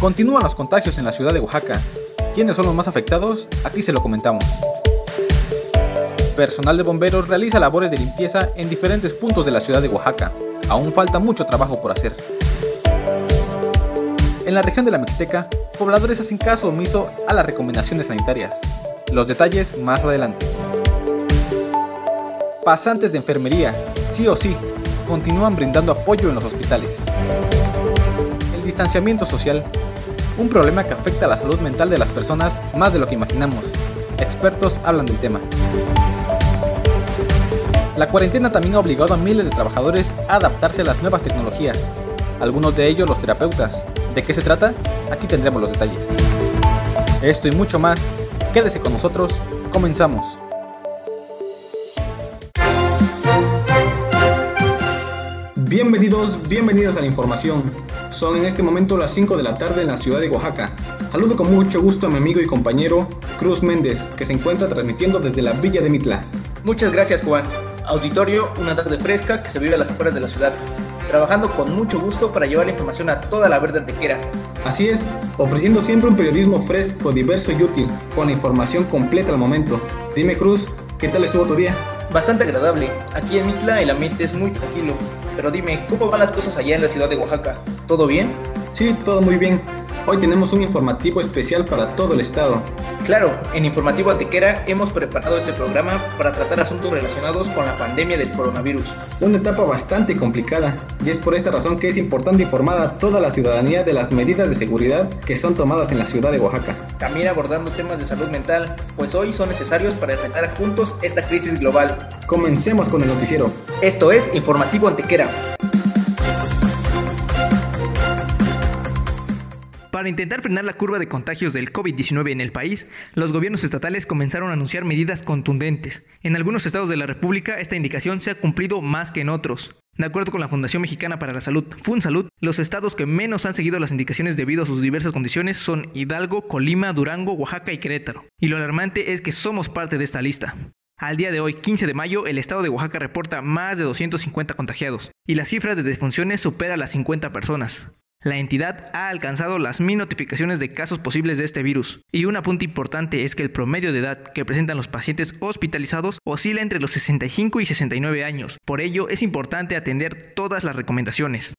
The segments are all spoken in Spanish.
Continúan los contagios en la ciudad de Oaxaca. ¿Quiénes son los más afectados? Aquí se lo comentamos. Personal de bomberos realiza labores de limpieza en diferentes puntos de la ciudad de Oaxaca. Aún falta mucho trabajo por hacer. En la región de la Mixteca, pobladores hacen caso omiso a las recomendaciones sanitarias. Los detalles más adelante. Pasantes de enfermería, sí o sí, continúan brindando apoyo en los hospitales. Distanciamiento social un problema que afecta a la salud mental de las personas más de lo que imaginamos. Expertos hablan del tema. La cuarentena también ha obligado a miles de trabajadores a adaptarse a las nuevas tecnologías, algunos de ellos los terapeutas. ¿De qué se trata? Aquí tendremos los detalles. Esto y mucho más, quédese con nosotros, comenzamos. Bienvenidos, bienvenidas a la información. Son en este momento las 5 de la tarde en la ciudad de Oaxaca. Saludo con mucho gusto a mi amigo y compañero Cruz Méndez, que se encuentra transmitiendo desde la Villa de Mitla. Muchas gracias Juan. Auditorio, una tarde fresca que se vive a las afueras de la ciudad, trabajando con mucho gusto para llevar la información a toda la verde antequera. Así es, ofreciendo siempre un periodismo fresco, diverso y útil, con la información completa al momento. Dime Cruz, ¿qué tal estuvo tu día? Bastante agradable. Aquí en Mitla el ambiente es muy tranquilo. Pero dime, ¿cómo van las cosas allá en la ciudad de Oaxaca? ¿Todo bien? Sí, todo muy bien. Hoy tenemos un informativo especial para todo el estado. Claro, en Informativo Antequera hemos preparado este programa para tratar asuntos relacionados con la pandemia del coronavirus. Una etapa bastante complicada, y es por esta razón que es importante informar a toda la ciudadanía de las medidas de seguridad que son tomadas en la ciudad de Oaxaca. También abordando temas de salud mental, pues hoy son necesarios para enfrentar juntos esta crisis global. Comencemos con el noticiero. Esto es Informativo Antequera. Para intentar frenar la curva de contagios del COVID-19 en el país, los gobiernos estatales comenzaron a anunciar medidas contundentes. En algunos estados de la República, esta indicación se ha cumplido más que en otros. De acuerdo con la Fundación Mexicana para la Salud, FunSalud, los estados que menos han seguido las indicaciones debido a sus diversas condiciones son Hidalgo, Colima, Durango, Oaxaca y Querétaro. Y lo alarmante es que somos parte de esta lista. Al día de hoy, 15 de mayo, el estado de Oaxaca reporta más de 250 contagiados y la cifra de defunciones supera las 50 personas. La entidad ha alcanzado las mil notificaciones de casos posibles de este virus. Y un apunte importante es que el promedio de edad que presentan los pacientes hospitalizados oscila entre los 65 y 69 años. Por ello, es importante atender todas las recomendaciones.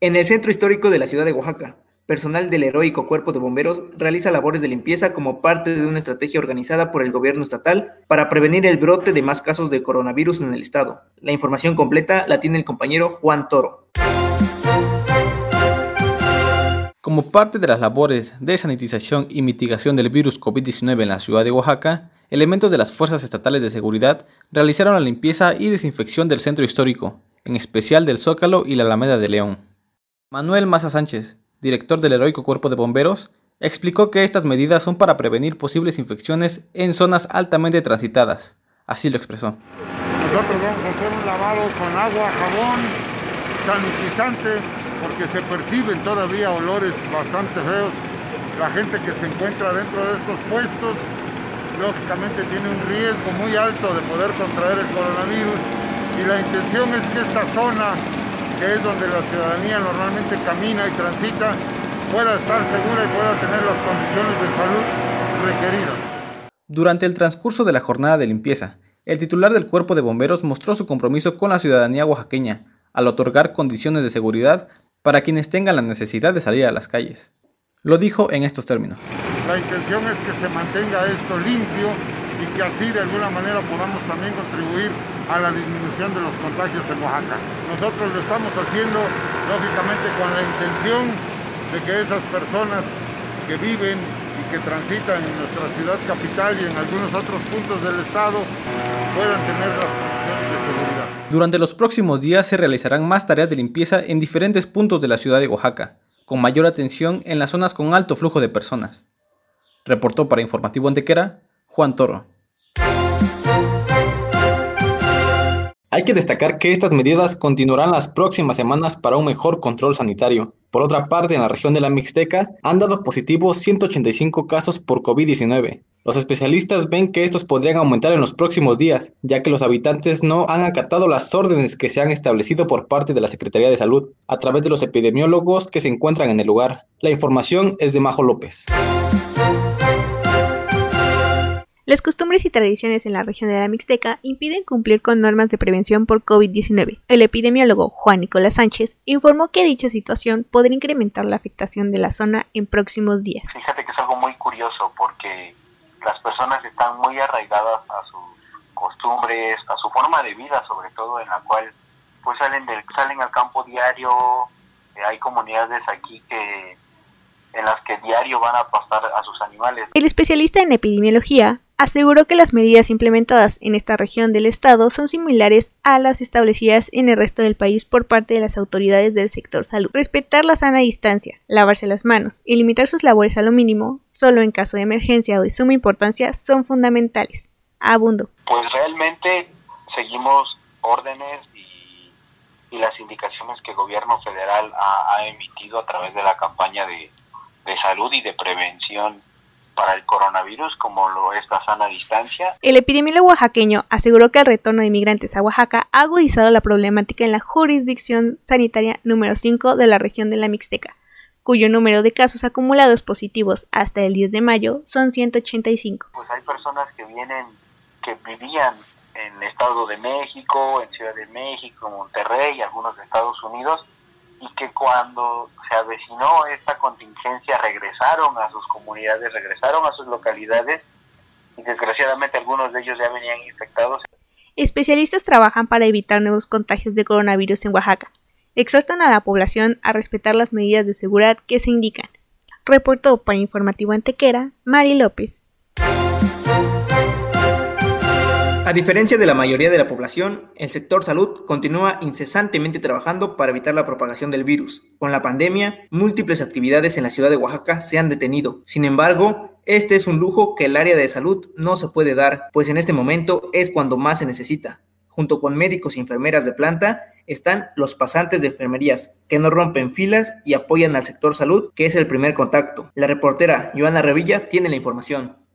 En el centro histórico de la ciudad de Oaxaca, personal del heroico Cuerpo de Bomberos realiza labores de limpieza como parte de una estrategia organizada por el gobierno estatal para prevenir el brote de más casos de coronavirus en el estado. La información completa la tiene el compañero Juan Toro. Como parte de las labores de sanitización y mitigación del virus COVID-19 en la ciudad de Oaxaca, elementos de las fuerzas estatales de seguridad realizaron la limpieza y desinfección del centro histórico, en especial del Zócalo y la Alameda de León. Manuel Maza Sánchez, director del Heroico Cuerpo de Bomberos, explicó que estas medidas son para prevenir posibles infecciones en zonas altamente transitadas. Así lo expresó. Nosotros vamos a hacer un lavado con agua, jabón, sanitizante, porque se perciben todavía olores bastante feos. La gente que se encuentra dentro de estos puestos, lógicamente tiene un riesgo muy alto de poder contraer el coronavirus y la intención es que esta zona que es donde la ciudadanía normalmente camina y transita, pueda estar segura y pueda tener las condiciones de salud requeridas. Durante el transcurso de la jornada de limpieza, el titular del cuerpo de bomberos mostró su compromiso con la ciudadanía oaxaqueña al otorgar condiciones de seguridad para quienes tengan la necesidad de salir a las calles. Lo dijo en estos términos. La intención es que se mantenga esto limpio y que así de alguna manera podamos también contribuir a la disminución de los contagios en Oaxaca. Nosotros lo estamos haciendo lógicamente con la intención de que esas personas que viven y que transitan en nuestra ciudad capital y en algunos otros puntos del estado puedan tener las condiciones de seguridad. Durante los próximos días se realizarán más tareas de limpieza en diferentes puntos de la ciudad de Oaxaca, con mayor atención en las zonas con alto flujo de personas. Reportó para Informativo Antequera Juan Toro. Hay que destacar que estas medidas continuarán las próximas semanas para un mejor control sanitario. Por otra parte, en la región de la Mixteca han dado positivo 185 casos por COVID-19. Los especialistas ven que estos podrían aumentar en los próximos días, ya que los habitantes no han acatado las órdenes que se han establecido por parte de la Secretaría de Salud a través de los epidemiólogos que se encuentran en el lugar. La información es de Majo López. Las costumbres y tradiciones en la región de la Mixteca impiden cumplir con normas de prevención por COVID-19. El epidemiólogo Juan Nicolás Sánchez informó que dicha situación podría incrementar la afectación de la zona en próximos días. Fíjate que es algo muy curioso porque las personas están muy arraigadas a sus costumbres, a su forma de vida, sobre todo en la cual pues salen del salen al campo diario, eh, hay comunidades aquí que en las que diario van a pastar a sus animales. El especialista en epidemiología aseguró que las medidas implementadas en esta región del estado son similares a las establecidas en el resto del país por parte de las autoridades del sector salud. Respetar la sana distancia, lavarse las manos y limitar sus labores a lo mínimo, solo en caso de emergencia o de suma importancia, son fundamentales. Abundo. Pues realmente seguimos órdenes y, las indicaciones que el gobierno federal ha, emitido a través de la campaña de salud y de prevención para el coronavirus como lo es la sana distancia. El epidemiólogo oaxaqueño aseguró que el retorno de inmigrantes a Oaxaca ha agudizado la problemática en la jurisdicción sanitaria número 5 de la región de la Mixteca, cuyo número de casos acumulados positivos hasta el 10 de mayo son 185. Pues hay personas que vienen, que vivían en el Estado de México, en Ciudad de México, Monterrey, algunos de Estados Unidos, y que cuando se avecinó esta contingencia regresaron a sus comunidades, regresaron a sus localidades y desgraciadamente algunos de ellos ya venían infectados. Especialistas trabajan para evitar nuevos contagios de coronavirus en Oaxaca. Exhortan a la población a respetar las medidas de seguridad que se indican. Reportó para Informativo Antequera Mari López. A diferencia de la mayoría de la población, el sector salud continúa incesantemente trabajando para evitar la propagación del virus. Con la pandemia, múltiples actividades en la ciudad de Oaxaca se han detenido. Sin embargo, este es un lujo que el área de salud no se puede dar, pues en este momento es cuando más se necesita. Junto con médicos y enfermeras de planta, están los pasantes de enfermerías, que no rompen filas y apoyan al sector salud, que es el primer contacto. La reportera Joana Revilla tiene la información.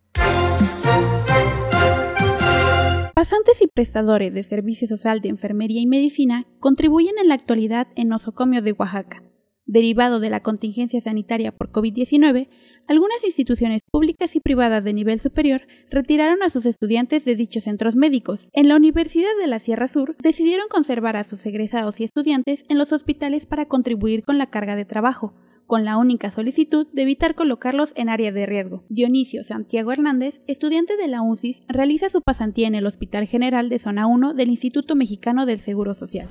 Pasantes y prestadores de servicio social de enfermería y medicina contribuyen en la actualidad en nosocomio de Oaxaca. Derivado de la contingencia sanitaria por COVID-19, algunas instituciones públicas y privadas de nivel superior retiraron a sus estudiantes de dichos centros médicos. En la Universidad de la Sierra Sur decidieron conservar a sus egresados y estudiantes en los hospitales para contribuir con la carga de trabajo, con la única solicitud de evitar colocarlos en área de riesgo. Dionisio Santiago Hernández, estudiante de la UNCIS, realiza su pasantía en el Hospital General de Zona 1 del Instituto Mexicano del Seguro Social.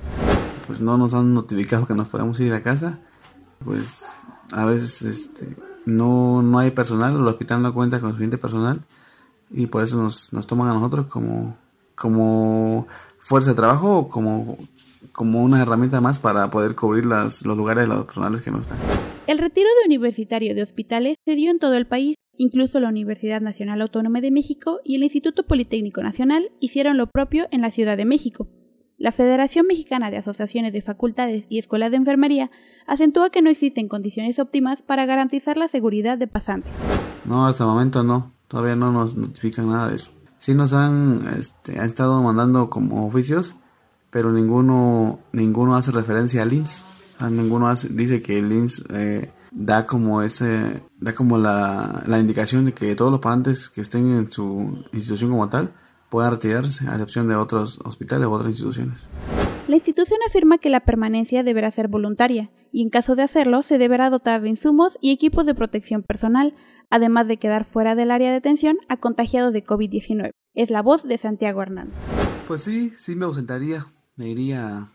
Pues no nos han notificado que nos podemos ir a casa, pues a veces este, no, no hay personal, el hospital no cuenta con suficiente personal y por eso nos, nos toman a nosotros como, como fuerza de trabajo o como, como una herramienta más para poder cubrir las, los lugares de los personales que no están. El retiro de universitario de hospitales se dio en todo el país, incluso la Universidad Nacional Autónoma de México y el Instituto Politécnico Nacional hicieron lo propio en la Ciudad de México. La Federación Mexicana de Asociaciones de Facultades y Escuelas de Enfermería acentúa que no existen condiciones óptimas para garantizar la seguridad de pasantes. No, hasta el momento no, todavía no nos notifican nada de eso. Sí nos han, este, estado mandando como oficios, pero ninguno, ninguno hace referencia al IMSS ninguno dice que el IMSS eh, da como ese da como la, la, indicación de que todos los pacientes que estén en su institución como tal puedan retirarse, a excepción de otros hospitales u otras instituciones. La institución afirma que la permanencia deberá ser voluntaria y en caso de hacerlo se deberá dotar de insumos y equipos de protección personal, además de quedar fuera del área de atención a contagiados de COVID-19. Es la voz de Santiago Hernández. Pues sí, sí me ausentaría, me iría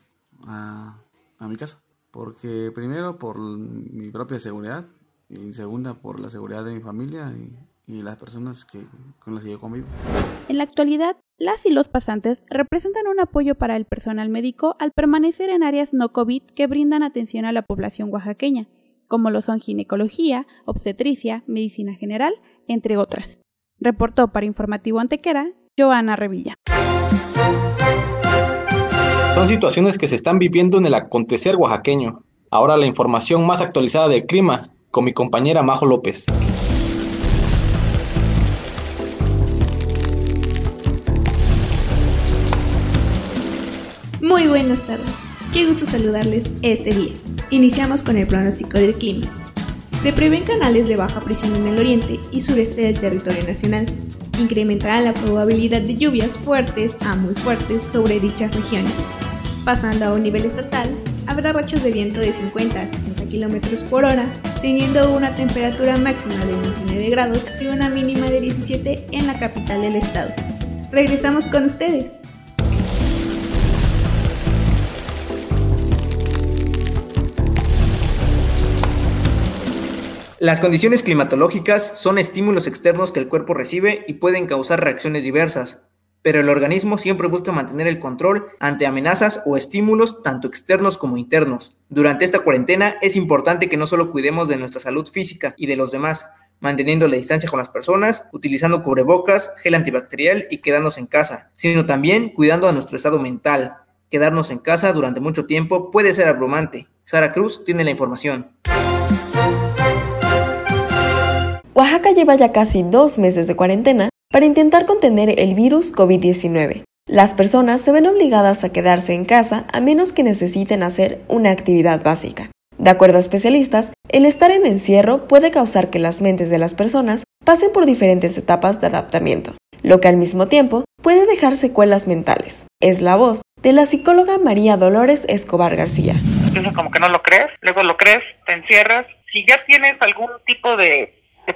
a, a mi casa porque primero por mi propia seguridad y segunda por la seguridad de mi familia y, las personas que, con las que yo convivo. En la actualidad, las y los pasantes representan un apoyo para el personal médico al permanecer en áreas no COVID que brindan atención a la población oaxaqueña, como lo son ginecología, obstetricia, medicina general, entre otras. Reportó para Informativo Antequera, Joana Revilla. Son situaciones que se están viviendo en el acontecer oaxaqueño. Ahora la información más actualizada del clima con mi compañera Majo López. Muy buenas tardes. Qué gusto saludarles este día. Iniciamos con el pronóstico del clima. Se prevén canales de baja presión en el oriente y sureste del territorio nacional. Incrementará la probabilidad de lluvias fuertes a muy fuertes sobre dichas regiones Pasando a un nivel estatal, habrá rachas de viento de 50 a 60 km por hora, teniendo una temperatura máxima de 29 grados y una mínima de 17 en la capital del estado. Regresamos con ustedes. Las condiciones climatológicas son estímulos externos que el cuerpo recibe y pueden causar reacciones diversas, pero el organismo siempre busca mantener el control ante amenazas o estímulos tanto externos como internos. Durante esta cuarentena es importante que no solo cuidemos de nuestra salud física y de los demás, manteniendo la distancia con las personas, utilizando cubrebocas, gel antibacterial y quedarnos en casa, sino también cuidando a nuestro estado mental. Quedarnos en casa durante mucho tiempo puede ser abrumante. Sara Cruz tiene la información. Oaxaca lleva ya casi dos meses de cuarentena para intentar contener el virus COVID-19. Las personas se ven obligadas a quedarse en casa a menos que necesiten hacer una actividad básica. De acuerdo a especialistas, el estar en encierro puede causar que las mentes de las personas pasen por diferentes etapas de adaptamiento, lo que al mismo tiempo puede dejar secuelas mentales. Es la voz de la psicóloga María Dolores Escobar García. como que no lo crees, luego lo crees, te encierras. Si ya tienes algún tipo de de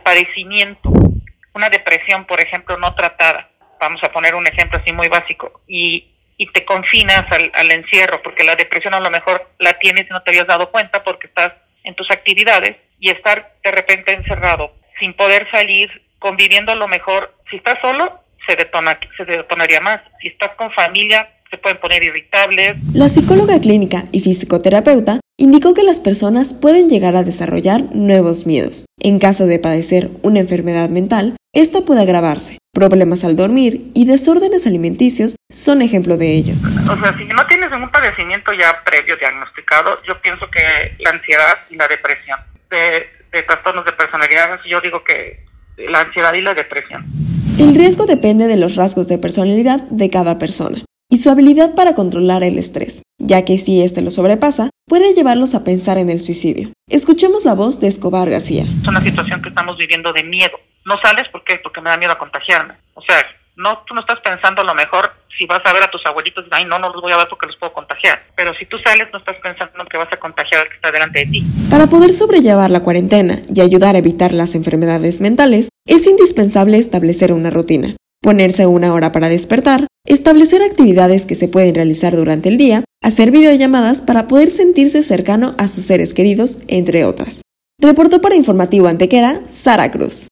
una depresión, por ejemplo, no tratada, vamos a poner un ejemplo así muy básico, y, y te confinas al, al encierro, porque la depresión a lo mejor la tienes y no te habías dado cuenta porque estás en tus actividades, y estar de repente encerrado, sin poder salir, conviviendo a lo mejor, si estás solo, se, detona, se detonaría más, si estás con familia, se pueden poner irritables. La psicóloga clínica y fisioterapeuta indicó que las personas pueden llegar a desarrollar nuevos miedos. En caso de padecer una enfermedad mental, esta puede agravarse. Problemas al dormir y desórdenes alimenticios son ejemplo de ello. O sea, si no tienes ningún padecimiento ya previo diagnosticado, yo pienso que la ansiedad y la depresión, de, de trastornos de personalidad, yo digo que la ansiedad y la depresión. El riesgo depende de los rasgos de personalidad de cada persona y su habilidad para controlar el estrés, ya que si éste lo sobrepasa, puede llevarlos a pensar en el suicidio. Escuchemos la voz de Escobar García. Es una situación que estamos viviendo de miedo. No sales porque porque me da miedo a contagiarme. O sea, no, tú no estás pensando a lo mejor si vas a ver a tus abuelitos, ay, no, no los voy a ver porque los puedo contagiar. Pero si tú sales, no estás pensando que vas a contagiar al que está delante de ti. Para poder sobrellevar la cuarentena y ayudar a evitar las enfermedades mentales, es indispensable establecer una rutina ponerse una hora para despertar, establecer actividades que se pueden realizar durante el día, hacer videollamadas para poder sentirse cercano a sus seres queridos, entre otras. Reportó para Informativo Antequera, Sara Cruz.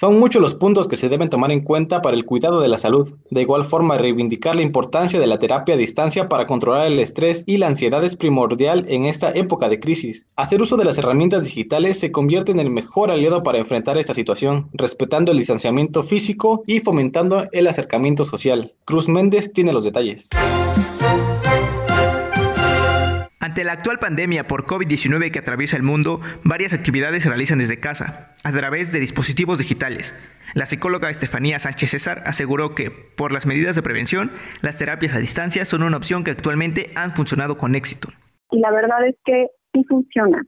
Son muchos los puntos que se deben tomar en cuenta para el cuidado de la salud. De igual forma, reivindicar la importancia de la terapia a distancia para controlar el estrés y la ansiedad es primordial en esta época de crisis. Hacer uso de las herramientas digitales se convierte en el mejor aliado para enfrentar esta situación, respetando el distanciamiento físico y fomentando el acercamiento social. Cruz Méndez tiene los detalles. Ante la actual pandemia por COVID-19 que atraviesa el mundo, varias actividades se realizan desde casa, a través de dispositivos digitales. La psicóloga Estefanía Sánchez César aseguró que, por las medidas de prevención, las terapias a distancia son una opción que actualmente han funcionado con éxito. Y la verdad es que sí funciona,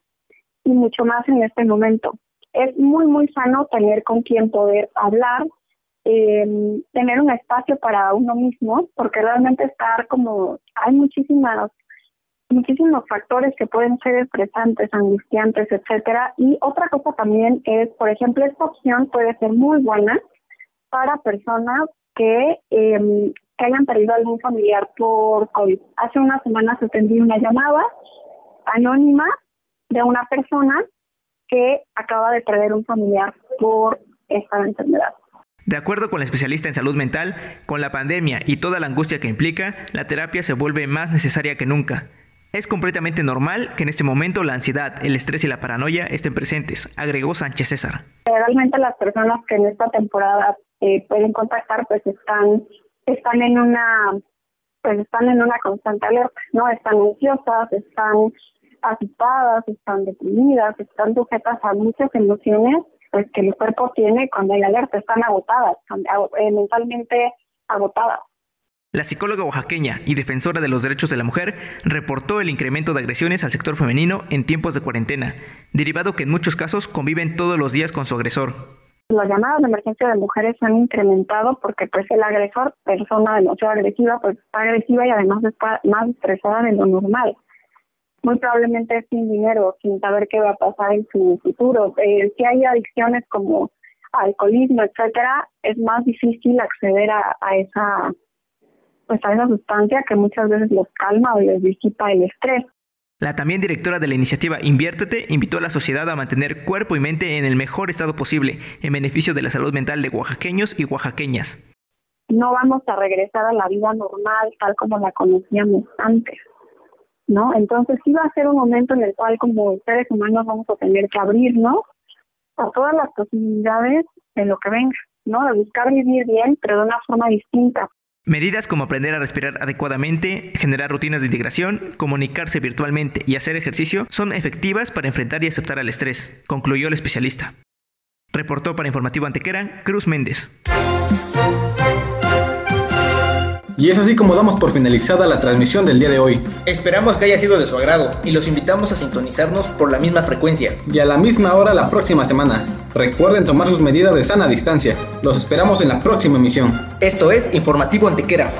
y mucho más en este momento. Es muy, muy sano tener con quien poder hablar, eh, tener un espacio para uno mismo, porque realmente estar como, hay muchísimas muchísimos factores que pueden ser estresantes, angustiantes, etcétera. Y otra cosa también es, por ejemplo, esta opción puede ser muy buena para personas que, eh, que hayan perdido algún familiar por COVID. Hace unas semanas atendí una llamada anónima de una persona que acaba de perder un familiar por esta enfermedad. De acuerdo con la especialista en salud mental, con la pandemia y toda la angustia que implica, la terapia se vuelve más necesaria que nunca. Es completamente normal que en este momento la ansiedad, el estrés y la paranoia estén presentes, agregó Sánchez César. Realmente las personas que en esta temporada eh, pueden contactar pues están están en una pues están en una constante alerta, ¿no? Están ansiosas, están asustadas, están deprimidas, están sujetas a muchas emociones pues que el cuerpo tiene cuando hay alerta, están agotadas, eh, mentalmente agotadas. La psicóloga oaxaqueña y defensora de los derechos de la mujer reportó el incremento de agresiones al sector femenino en tiempos de cuarentena, derivado que en muchos casos conviven todos los días con su agresor. Las llamadas de emergencia de mujeres se han incrementado porque pues el agresor, persona demasiado agresiva, pues está agresiva y además está más estresada de lo normal. Muy probablemente sin dinero, sin saber qué va a pasar en su futuro. Eh, si hay adicciones como alcoholismo, etcétera, es más difícil acceder a, a esa pues a esa sustancia que muchas veces los calma o les disipa el estrés. La también directora de la iniciativa Inviértete invitó a la sociedad a mantener cuerpo y mente en el mejor estado posible, en beneficio de la salud mental de oaxaqueños y oaxaqueñas. No vamos a regresar a la vida normal tal como la conocíamos antes, ¿no? Entonces sí va a ser un momento en el cual como seres humanos vamos a tener que abrirnos a todas las posibilidades de lo que venga, ¿no? De buscar vivir bien, pero de una forma distinta, Medidas como aprender a respirar adecuadamente, generar rutinas de integración, comunicarse virtualmente y hacer ejercicio son efectivas para enfrentar y aceptar al estrés, concluyó el especialista. Reportó para Informativo Antequera Cruz Méndez. Y es así como damos por finalizada la transmisión del día de hoy. Esperamos que haya sido de su agrado y los invitamos a sintonizarnos por la misma frecuencia. Y a la misma hora la próxima semana. Recuerden tomar sus medidas de sana distancia. Los esperamos en la próxima emisión. Esto es Informativo Antequera.